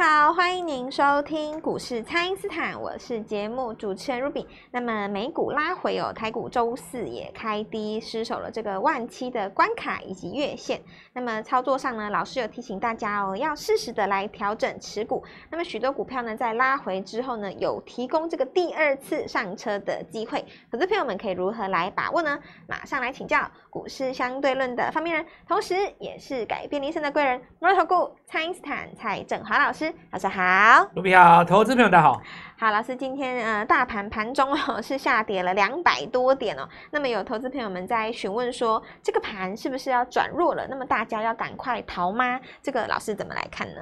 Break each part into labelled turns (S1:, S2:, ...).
S1: 好，欢迎您收听股市蔡因斯坦，我是节目主持人 Ruby。那么美股拉回哦，台股周四也开低，失守了这个万七的关卡以及月线。那么操作上呢，老师有提醒大家哦，要适时的来调整持股。那么许多股票呢，在拉回之后呢，有提供这个第二次上车的机会。投资朋友们可以如何来把握呢？马上来请教股市相对论的发明人，同时也是改变人生的贵人——摩尔投顾蔡因斯坦蔡振华。老师，老师好，
S2: 卢比好，投资朋友大家好。
S1: 好，老师，今天呃，大盘盘中哦是下跌了两百多点哦。那么有投资朋友们在询问说，这个盘是不是要转弱了？那么大家要赶快逃吗？这个老师怎么来看呢？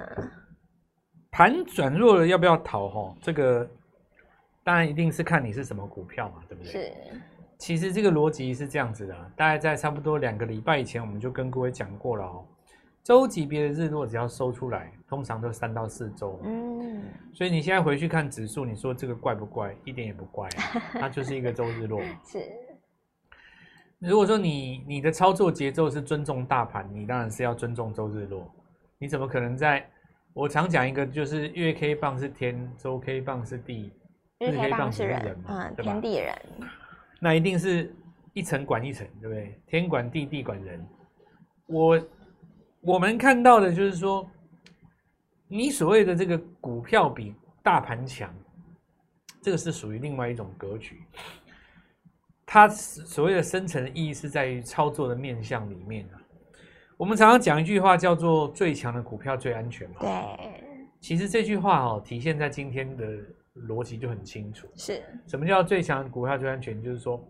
S2: 盘转弱了要不要逃？哈，这个当然一定是看你是什么股票嘛，对不对？是。其实这个逻辑是这样子的，大概在差不多两个礼拜以前，我们就跟各位讲过了哦。周级别的日落只要收出来，通常都三到四周。嗯，所以你现在回去看指数，你说这个怪不怪？一点也不怪啊，它就是一个周日落。是。如果说你你的操作节奏是尊重大盘，你当然是要尊重周日落。你怎么可能在？我常讲一个，就是月 K 棒是天，周 K 棒是地，
S1: 日 K 棒是人嘛？嗯，天地人。
S2: 那一定是一层管一层，对不对？天管地，地管人。我。我们看到的就是说，你所谓的这个股票比大盘强，这个是属于另外一种格局。它所谓的深层的意义是在于操作的面向里面啊。我们常常讲一句话叫做“最强的股票最安全”嘛。对。其实这句话哦，体现在今天的逻辑就很清楚。是。什么叫最强的股票最安全？就是说，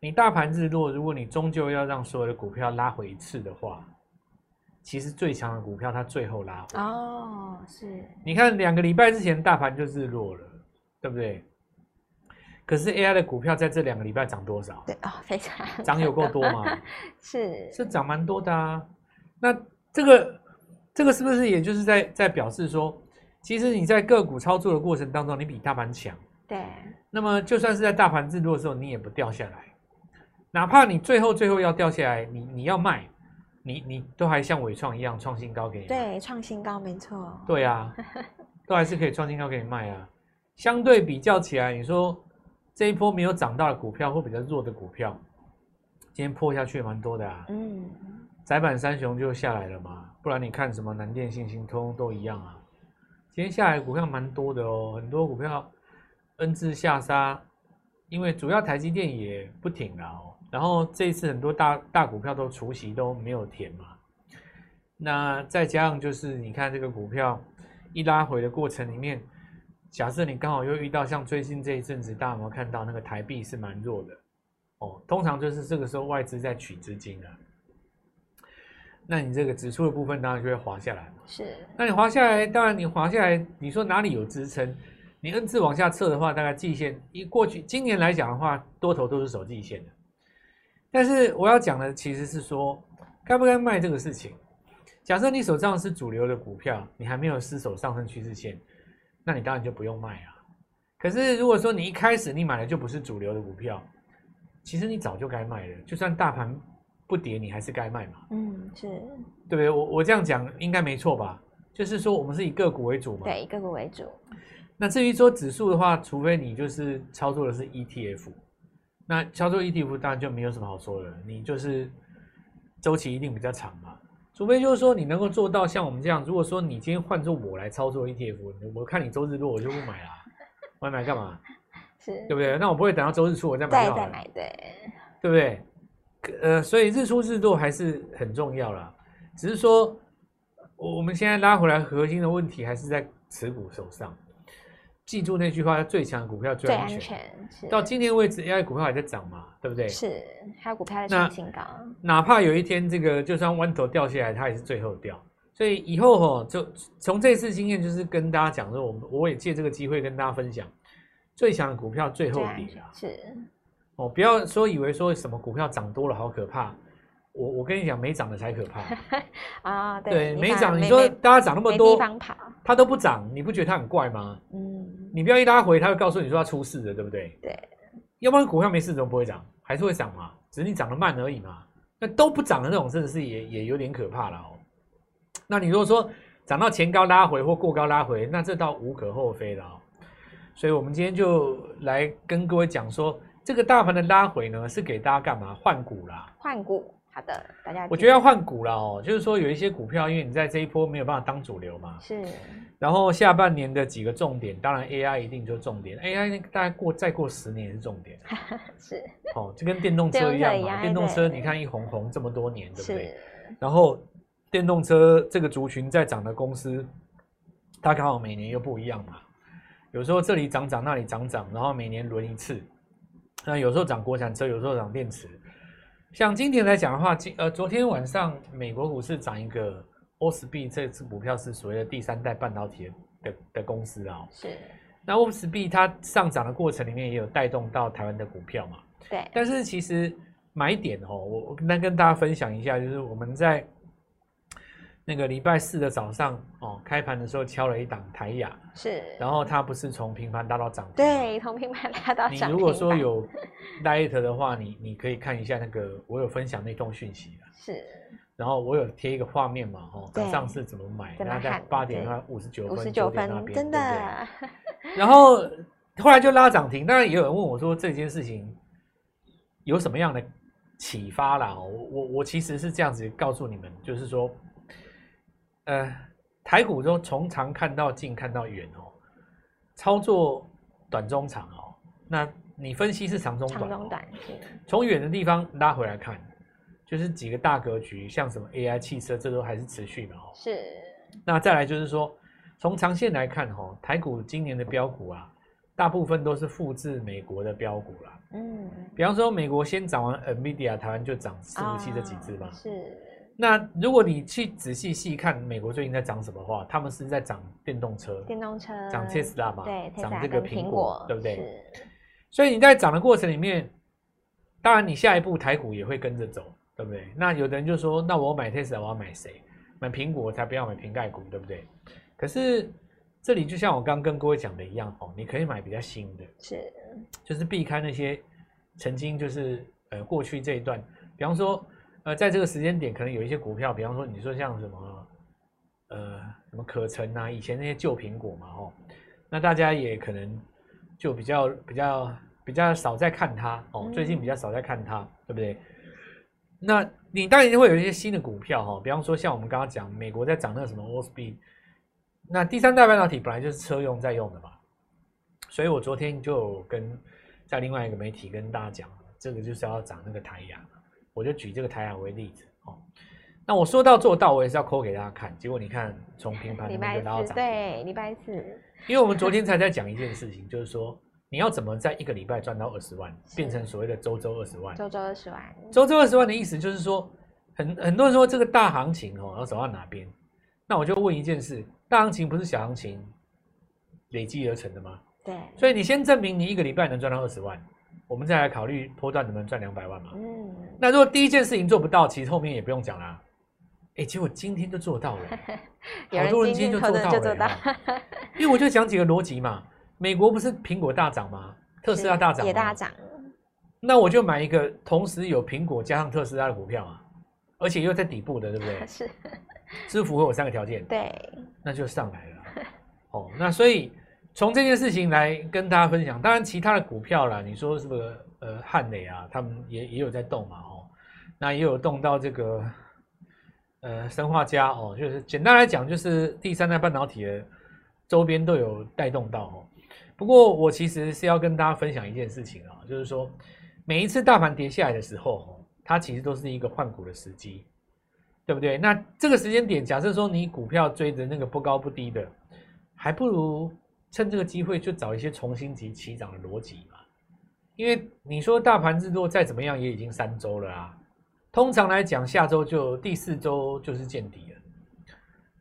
S2: 你大盘日落，如果你终究要让所有的股票拉回一次的话。其实最强的股票，它最后拉回哦，是。你看两个礼拜之前大盘就日落了，对不对？可是 AI 的股票在这两个礼拜涨多少？
S1: 对哦，非常
S2: 涨有够多吗？
S1: 是
S2: 是涨蛮多的啊。那这个这个是不是也就是在在表示说，其实你在个股操作的过程当中，你比大盘强。对。那么就算是在大盘日落的时候，你也不掉下来，哪怕你最后最后要掉下来，你你要卖。你你都还像伟创一样创新高给你？
S1: 对，创新高没错。
S2: 对啊，都还是可以创新高给你卖啊。相对比较起来，你说这一波没有涨到的股票或比较弱的股票，今天破下去蛮多的啊。嗯。窄板三雄就下来了嘛，不然你看什么南电、信兴，通通都一样啊。今天下来股票蛮多的哦，很多股票 N 字下杀，因为主要台积电也不挺了哦。然后这一次很多大大股票都除息都没有填嘛，那再加上就是你看这个股票一拉回的过程里面，假设你刚好又遇到像最近这一阵子，大家有没有看到那个台币是蛮弱的哦？通常就是这个时候外资在取资金啊，那你这个指数的部分当然就会滑下来嘛。是，那你滑下来，当然你滑下来，你说哪里有支撑？你 N 字往下测的话，大概季线一过去，今年来讲的话，多头都是守季线的。但是我要讲的其实是说，该不该卖这个事情。假设你手上是主流的股票，你还没有失守上升趋势线，那你当然就不用卖啊。可是如果说你一开始你买的就不是主流的股票，其实你早就该卖了。就算大盘不跌，你还是该卖嘛。嗯，是对不对？我我这样讲应该没错吧？就是说我们是以个股为主嘛。
S1: 对，以个股为主。
S2: 那至于说指数的话，除非你就是操作的是 ETF。那操作 ETF 当然就没有什么好说的，你就是周期一定比较长嘛。除非就是说你能够做到像我们这样，如果说你今天换做我来操作 ETF，我看你周日落我就不买了，我还买干嘛？是对不对？那我不会等到周日出我再买，再买对，对不对？呃，所以日出日落还是很重要啦。只是说我我们现在拉回来，核心的问题还是在持股手上。记住那句话：最强股票最安全。最安全。到今天为止，AI 股票还在涨嘛？对不对？是，
S1: 还有股票在创新高。
S2: 哪怕有一天这个就算弯头掉下来，它也是最后掉。所以以后哈，就从这次经验，就是跟大家讲说，我们我也借这个机会跟大家分享，最强的股票最后跌啊。是。哦，不要说以为说什么股票涨多了好可怕。我我跟你讲，没涨的才可怕 啊！对，没涨，你说大家涨那么多，它都不涨，你不觉得它很怪吗？嗯，你不要一拉回，它会告诉你说它出事了，对不对？对，要不然股票没事怎么不会涨？还是会涨嘛，只是你涨得慢而已嘛。那都不涨的那种，真的是也也有点可怕了哦。那你如果说涨到前高拉回或过高拉回，那这倒无可厚非了。哦所以，我们今天就来跟各位讲说，这个大盘的拉回呢，是给大家干嘛？换股啦。
S1: 换股，好的，大家。
S2: 我觉得要换股了哦，就是说有一些股票，因为你在这一波没有办法当主流嘛。
S1: 是。
S2: 然后下半年的几个重点，当然 AI 一定就是重点，AI 大概过再过十年是重点。
S1: 是。
S2: 哦，就跟电动车一样嘛，电动车你看一红红这么多年，对不对？
S1: 是。
S2: 然后电动车这个族群在涨的公司，它刚好每年又不一样嘛。有时候这里涨涨，那里涨涨，然后每年轮一次。那有时候涨国产车，有时候涨电池。像今天来讲的话，今呃昨天晚上美国股市涨一个 OSB 这支股票是所谓的第三代半导体的的公司啊。
S1: 是。
S2: 那 OSB 它上涨的过程里面也有带动到台湾的股票嘛？
S1: 对。
S2: 但是其实买点哦，我我跟跟大家分享一下，就是我们在。那个礼拜四的早上哦，开盘的时候敲了一档台雅，
S1: 是，
S2: 然后它不是从平盘拉到涨停，
S1: 对，从平盘拉到涨停。
S2: 你如果说有 Light 的话，你你可以看一下那个，我有分享那通讯息
S1: 是，
S2: 然后我有贴一个画面嘛，哦，早上是怎么买，然后在八点五十九分，
S1: 五十九分那边，真的。
S2: 然后后来就拉涨停，当然也有人问我说这件事情有什么样的启发啦？我我我其实是这样子告诉你们，就是说。呃，台股中从长看到近，看到远哦，操作短中长哦。那你分析是长中短，哦，从远的地方拉回来看，就是几个大格局，像什么 AI、汽车，这都还是持续的哦。
S1: 是。
S2: 那再来就是说，从长线来看哦，台股今年的标股啊，大部分都是复制美国的标股啦。嗯。比方说，美国先涨完 NVIDIA，台湾就涨四五七这几只嘛。
S1: 是。
S2: 那如果你去仔细细看美国最近在涨什么话，他们是在涨电
S1: 动车，电
S2: 动车涨 Tesla 嘛，
S1: 对，
S2: 涨这个苹果，果对不
S1: 对？
S2: 所以你在涨的过程里面，当然你下一步台股也会跟着走，对不对？那有的人就说，那我买 Tesla，，我要买谁？买苹果才不要买瓶盖股，对不对？可是这里就像我刚跟各位讲的一样哦，你可以买比较新的，
S1: 是，
S2: 就是避开那些曾经就是呃过去这一段，比方说。呃，在这个时间点，可能有一些股票，比方说，你说像什么，呃，什么可成啊，以前那些旧苹果嘛，哦，那大家也可能就比较比较比较少在看它哦，最近比较少在看它，对不对？那你当然会有一些新的股票哈，比方说像我们刚刚讲，美国在涨那个什么 OSB，那第三代半导体本来就是车用在用的嘛，所以我昨天就跟在另外一个媒体跟大家讲，这个就是要涨那个台亚。我就举这个台亚为例子哦，那我说到做到，我也是要抠给大家看。结果你看，从平盘那边拉到涨停，
S1: 对，礼拜四。
S2: 因为我们昨天才在讲一件事情，就是说你要怎么在一个礼拜赚到二十万，变成所谓的周周二十万。
S1: 周周二十万。
S2: 周周二十万的意思就是说，很很多人说这个大行情哦要走到哪边？那我就问一件事：大行情不是小行情累积而成的吗？
S1: 对。
S2: 所以你先证明你一个礼拜能赚到二十万。我们再来考虑波段能不能赚两百万嘛？嗯，那如果第一件事情做不到，其实后面也不用讲啦。哎，结果今天就做到了，好多人今天就做到了。因为我就讲几个逻辑嘛。美国不是苹果大涨吗？特斯拉大涨，
S1: 也大涨。
S2: 那我就买一个同时有苹果加上特斯拉的股票啊，而且又在底部的，对不对？
S1: 是，
S2: 是符合我三个条件。
S1: 对，
S2: 那就上来了。哦，那所以。从这件事情来跟大家分享，当然其他的股票啦，你说是不是？呃，汉磊啊，他们也也有在动嘛，哦，那也有动到这个，呃，砷化家哦，就是简单来讲，就是第三代半导体的周边都有带动到哦。不过我其实是要跟大家分享一件事情啊，就是说每一次大盘跌下来的时候，它其实都是一个换股的时机，对不对？那这个时间点，假设说你股票追着那个不高不低的，还不如。趁这个机会就找一些重新级起涨的逻辑嘛，因为你说大盘日落再怎么样也已经三周了啊，通常来讲下周就第四周就是见底了。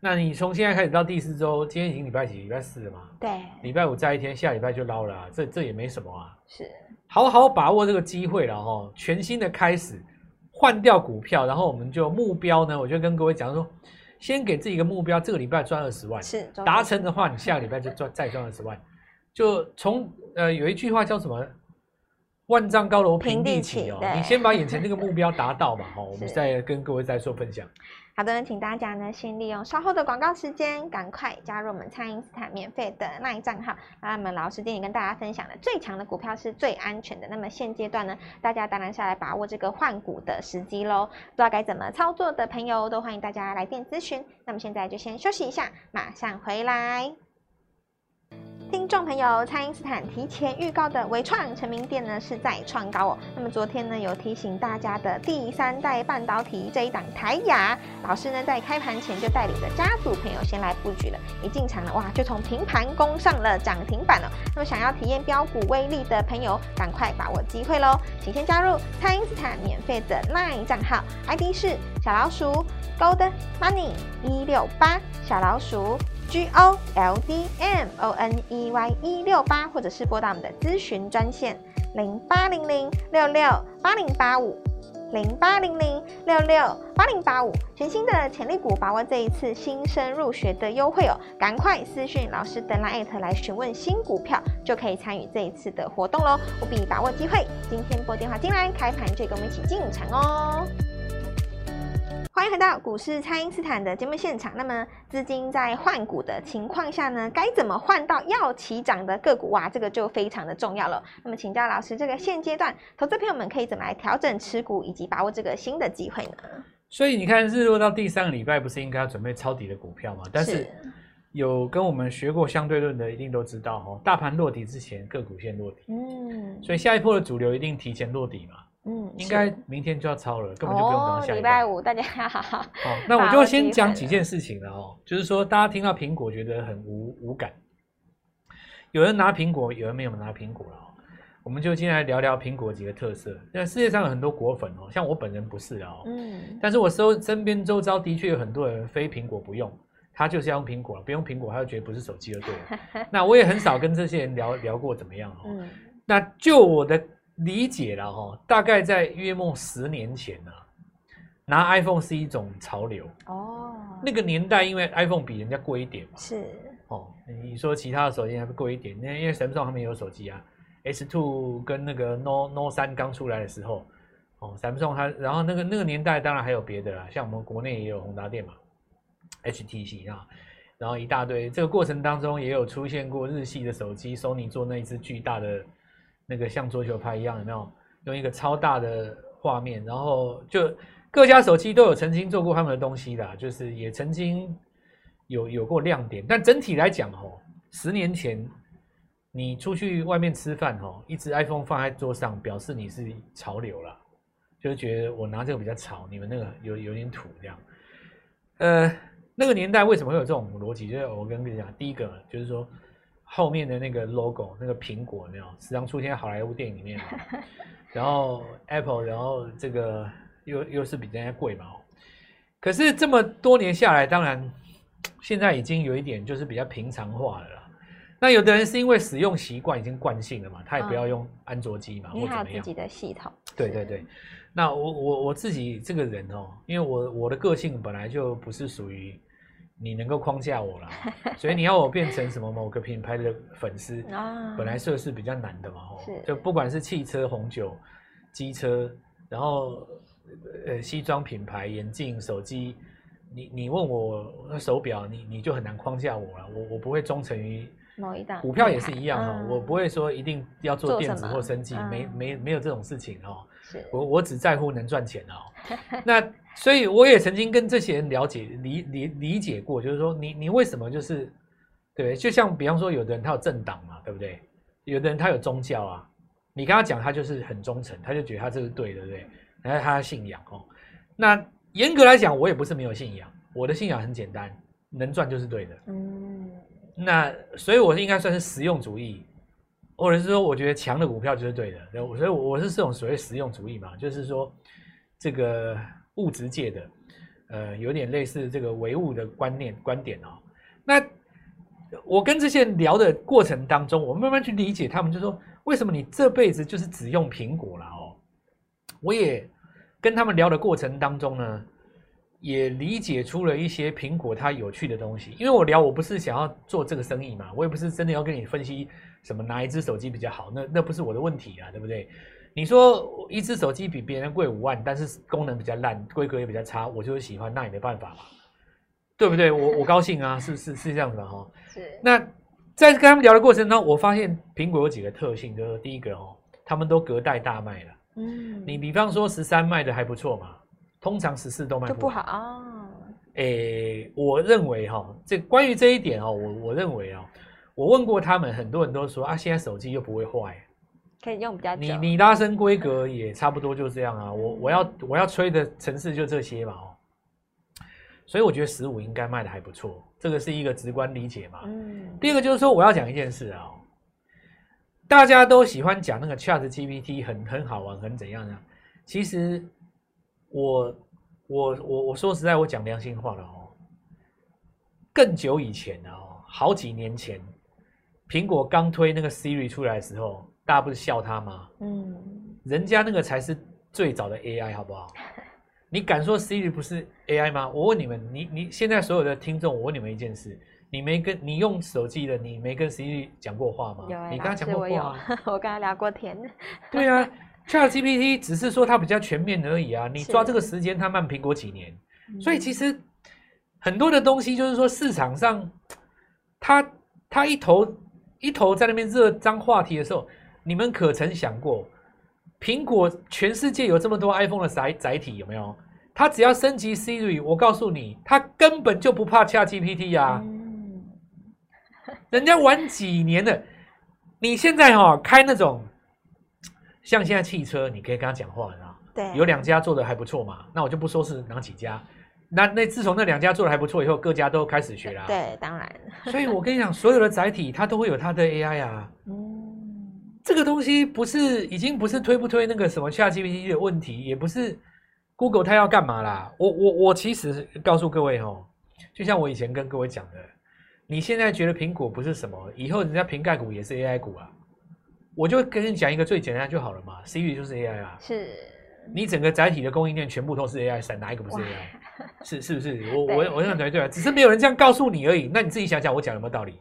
S2: 那你从现在开始到第四周，今天已经礼拜几？礼拜四了嘛？
S1: 对。
S2: 礼拜五再一天，下礼拜就捞了啊，这这也没什么啊。
S1: 是。
S2: 好好把握这个机会了哈，全新的开始，换掉股票，然后我们就目标呢，我就跟各位讲说。先给自己一个目标，这个礼拜赚二十万，
S1: 是
S2: 达成的话，你下个礼拜就赚再赚二十万。就从呃有一句话叫什么？万丈高楼平地起哦，你先把眼前这个目标达到嘛，好，我们再跟各位再做分享。
S1: 好的，请大家呢先利用稍后的广告时间，赶快加入我们蔡因斯坦免费的 LINE 账号。那我们老师今天跟大家分享的最强的股票是最安全的。那么现阶段呢，大家当然下来把握这个换股的时机喽。不知道该怎么操作的朋友，都欢迎大家来电咨询。那么现在就先休息一下，马上回来。听众朋友，蔡因斯坦提前预告的微创成名店呢是在创高哦。那么昨天呢有提醒大家的第三代半导体这一档台亚，老师呢在开盘前就带领着家族朋友先来布局了，一进场了哇就从平盘攻上了涨停板了。那么想要体验标股威力的朋友，赶快把握机会喽！请先加入蔡因斯坦免费的 LINE 账号，ID 是小老鼠 Gold Money 一六八小老鼠。G O L D M O N E Y 一六八，或者是拨打我们的咨询专线零八零零六六八零八五零八零零六六八零八五，全新的潜力股，把握这一次新生入学的优惠哦！赶快私讯老师的 LINE@ 来询问新股票，就可以参与这一次的活动喽！务必把握机会，今天拨电话进来，开盘就跟我们一起进场哦！欢迎回到股市，蔡因斯坦的节目现场。那么，资金在换股的情况下呢，该怎么换到要起涨的个股？哇，这个就非常的重要了。那么，请教老师，这个现阶段投资朋友们可以怎么来调整持股，以及把握这个新的机会呢？
S2: 所以你看，日落到第三个礼拜，不是应该要准备抄底的股票吗？但是有跟我们学过相对论的，一定都知道哦，大盘落底之前，个股先落底。嗯，所以下一波的主流一定提前落底嘛。嗯，应该明天就要抄了，根本就不用等到下礼拜。拜五大家好，好。那我就先讲几件事情了哦。就是说，大家听到苹果觉得很无无感，有人拿苹果，有人没有拿苹果了。我们就今天来聊聊苹果几个特色。那世界上有很多果粉哦，像我本人不是哦。嗯。但是我收身边周遭的确有很多人非苹果不用，他就是要用苹果，不用苹果他就觉得不是手机就对了。那我也很少跟这些人聊聊过怎么样哦。嗯。那就我的。理解了哈，大概在约莫十年前呢、啊，拿 iPhone 是一种潮流哦。那个年代，因为 iPhone 比人家贵一点嘛，是哦。你说其他的手机还不贵一点？那因为 Samsung 还没有手机啊，S Two 跟那个 Note Note 三刚出来的时候，哦，Samsung 它，然后那个那个年代当然还有别的啦，像我们国内也有宏达电嘛，HTC 啊，然后一大堆。这个过程当中也有出现过日系的手机，Sony 做那一只巨大的。那个像桌球拍一样，有没有用一个超大的画面？然后就各家手机都有曾经做过他们的东西的，就是也曾经有有过亮点。但整体来讲，吼，十年前你出去外面吃饭，吼，一支 iPhone 放在桌上，表示你是潮流了，就是觉得我拿这个比较潮，你们那个有有点土这样。呃，那个年代为什么会有这种逻辑？就是我跟你讲，第一个就是说。后面的那个 logo，那个苹果有没有时常出现在好莱坞电影里面？然后 Apple，然后这个又又是比人家贵嘛？可是这么多年下来，当然现在已经有一点就是比较平常化了啦。那有的人是因为使用习惯已经惯性了嘛，他也不要用安卓机嘛，或怎么样？自己的系统。对对对。那我我我自己这个人哦，因为我我的个性本来就不是属于。你能够框架我啦，所以你要我变成什么某个品牌的粉丝，本来设是比较难的嘛。吼，就不管是汽车、红酒、机车，然后呃西装品牌、眼镜、手机，你你问我手表，你你就很难框架我了。我我不会忠诚于某一档股票也是一样哈，嗯、我不会说一定要做电子或生技，没没没有这种事情哦。是我我只在乎能赚钱哦。那。所以我也曾经跟这些人了解、理理理解过，就是说你你为什么就是，对，就像比方说有的人他有政党嘛，对不对？有的人他有宗教啊，你跟他讲他就是很忠诚，他就觉得他这是对的，对不对？然后他的信仰哦。那严格来讲，我也不是没有信仰，我的信仰很简单，能赚就是对的。嗯。那所以我是应该算是实用主义，或者是说我觉得强的股票就是对的，我所以我是这种所谓实用主义嘛，就是说这个。物质界的，呃，有点类似这个唯物的观念观点哦。那我跟这些人聊的过程当中，我慢慢去理解他们，就说为什么你这辈子就是只用苹果了哦？我也跟他们聊的过程当中呢，也理解出了一些苹果它有趣的东西。因为我聊，我不是想要做这个生意嘛，我也不是真的要跟你分析什么哪一只手机比较好，那那不是我的问题啊，对不对？你说一只手机比别人贵五万，但是功能比较烂，规格也比较差，我就是喜欢，那也没办法嘛，对不对？我我高兴啊，是是是这样子的哈。是。那在跟他们聊的过程中，我发现苹果有几个特性，就是第一个哦，他们都隔代大卖了。嗯。你比方说十三卖的还不错嘛，通常十四都卖不好。诶，我认为哈，这关于这一点哦，我我认为哦，我问过他们，很多人都说啊，现在手机又不会坏。
S1: 可以用比较久。
S2: 你你拉伸规格也差不多就这样啊。我我要我要吹的城市就这些嘛哦。所以我觉得十五应该卖的还不错，这个是一个直观理解嘛。嗯。第二个就是说，我要讲一件事啊。大家都喜欢讲那个 ChatGPT 很很好玩，很怎样呢？其实我我我我说实在，我讲良心话了哦。更久以前哦，好几年前，苹果刚推那个 Siri 出来的时候。大家不是笑他吗？嗯，人家那个才是最早的 AI，好不好？你敢说 Siri 不是 AI 吗？我问你们，你你现在所有的听众，我问你们一件事：你没跟你用手机的，你没跟 Siri 讲过话吗？
S1: 有、欸，
S2: 你跟他讲过话吗？
S1: 我，我跟他聊过天。
S2: 对啊，ChatGPT 只是说它比较全面而已啊。你抓这个时间，它慢苹果几年，所以其实很多的东西就是说市场上，它它一头一头在那边热张话题的时候。你们可曾想过，苹果全世界有这么多 iPhone 的载载体，有没有？它只要升级 Siri，我告诉你，它根本就不怕 ChatGPT 呀。人家玩几年了，你现在哈开那种，像现在汽车，你可以跟他讲话，啊。对，有两家做的还不错嘛。那我就不说是哪几家。那那自从那两家做的还不错以后，各家都开始学了。
S1: 对，当然。
S2: 所以我跟你讲，所有的载体它都会有它的 AI 啊。嗯这个东西不是已经不是推不推那个什么 ChatGPT 的问题，也不是 Google 它要干嘛啦。我我我其实告诉各位哦，就像我以前跟各位讲的，你现在觉得苹果不是什么，以后人家瓶盖股也是 AI 股啊。我就跟你讲一个最简单就好了嘛，Siri 就是 AI 啊。是。你整个载体的供应链全部都是 AI，闪哪一个不是 AI？是是不是？我我我想对对啊，只是没有人这样告诉你而已。那你自己想想，我讲有没有道理？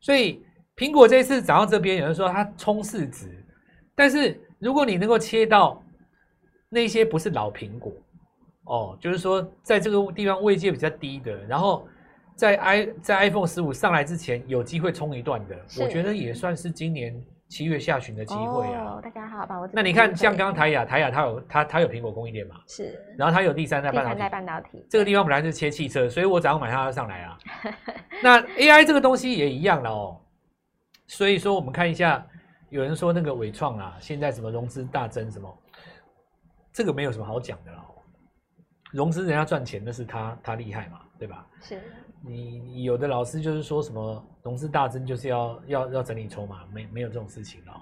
S2: 所以。苹果这一次涨到这边，有人说它冲市值，但是如果你能够切到那些不是老苹果哦，就是说在这个地方位阶比较低的，然后在 i 在 iPhone 十五上来之前有机会冲一段的，我觉得也算是今年七月下旬的机会啊。
S1: 大家好，把握。
S2: 那你看，像刚刚台亚，台亚它有它它有苹果供应链嘛？是。然后它有第三代半导体。第三代半导体。这个地方本来是切汽车，所以我早上买它要上来啊。那 AI 这个东西也一样了哦。所以说，我们看一下，有人说那个伟创啊，现在什么融资大增什么，这个没有什么好讲的了。融资人家赚钱，那是他他厉害嘛，对吧？是。你有的老师就是说什么融资大增就是要要要整理筹码，没没有这种事情哦。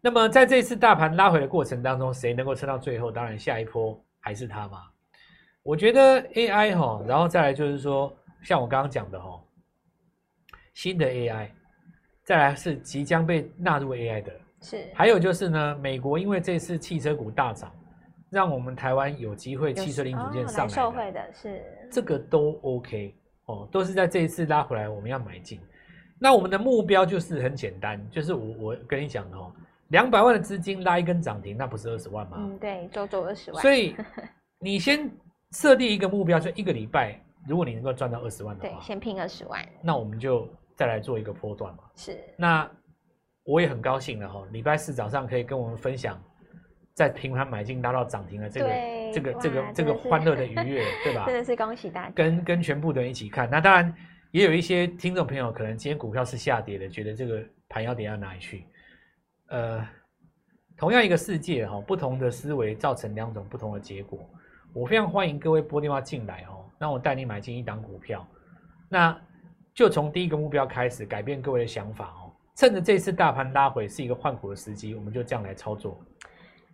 S2: 那么在这次大盘拉回的过程当中，谁能够撑到最后？当然下一波还是他嘛。我觉得 AI 哈，然后再来就是说，像我刚刚讲的哈，新的 AI。再来是即将被纳入 AI 的，是还有就是呢，美国因为这次汽车股大涨，让我们台湾有机会汽车零组件上来的，受惠的是这个都 OK 哦，都是在这一次拉回来，我们要买进。那我们的目标就是很简单，就是我我跟你讲哦，两百万的资金拉一根涨停，那不是二十万吗？嗯，对，周周二十万。所以 你先设定一个目标，就一个礼拜，如果你能够赚到二十万的话，对，先拼二十万，那我们就。再来做一个波段嘛，是。那我也很高兴了哈，礼拜四早上可以跟我们分享，在平盘买进拉到涨停的这个这个这个这个欢乐的愉悦，对吧？真的是恭喜大家，跟跟全部的人一起看。那当然也有一些听众朋友，可能今天股票是下跌的，觉得这个盘要跌到哪里去？呃，同样一个世界哈，不同的思维造成两种不同的结果。我非常欢迎各位拨电话进来哦，让我带你买进一档股票。那。就从第一个目标开始改变各位的想法哦，趁着这次大盘拉回是一个换股的时机，我们就这样来操作。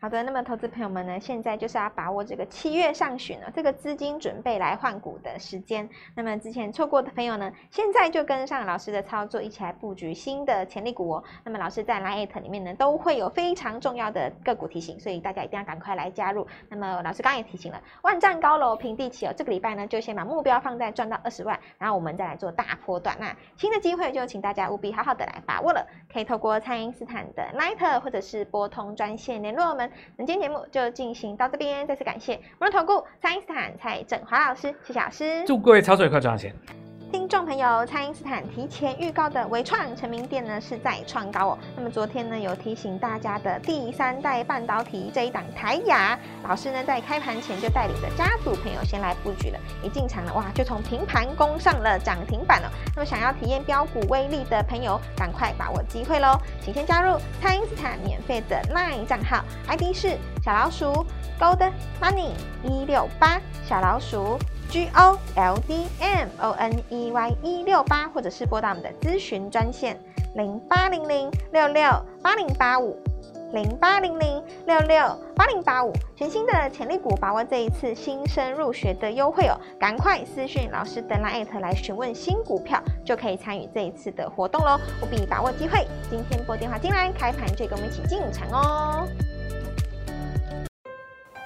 S1: 好的，那么投资朋友们呢，现在就是要把握这个七月上旬呢，这个资金准备来换股的时间。那么之前错过的朋友呢，现在就跟上老师的操作，一起来布局新的潜力股哦。那么老师在 LINE@ 里面呢，都会有非常重要的个股提醒，所以大家一定要赶快来加入。那么老师刚刚也提醒了，万丈高楼平地起哦，这个礼拜呢，就先把目标放在赚到二十万，然后我们再来做大波段。那新的机会就请大家务必好好的来把握了，可以透过蔡因斯坦的 Lite 或者是拨通专线联络我们。那今天节目就进行到这边，再次感谢摩尔投顾蔡英斯坦蔡振华老师，谢谢老师，
S2: 祝各位操作愉快赚钱。
S1: 听众朋友，蔡因斯坦提前预告的微创成名店呢是在创高哦。那么昨天呢有提醒大家的第三代半导体这一档台亚，老师呢在开盘前就带领着家族朋友先来布局了，一进场了哇就从平盘攻上了涨停板哦。那么想要体验标股威力的朋友，赶快把握机会喽！请先加入蔡因斯坦免费的 LINE 账号，ID 是小老鼠 Gold Money 一六八小老鼠。G O L D M O N E Y 一六八，或者是拨打我们的咨询专线零八零零六六八零八五零八零零六六八零八五，全新的潜力股，把握这一次新生入学的优惠哦！赶快私讯老师的 LINE@ 来询问新股票，就可以参与这一次的活动喽！务必把握机会，今天拨电话进来，开盘就跟我们一起进场哦！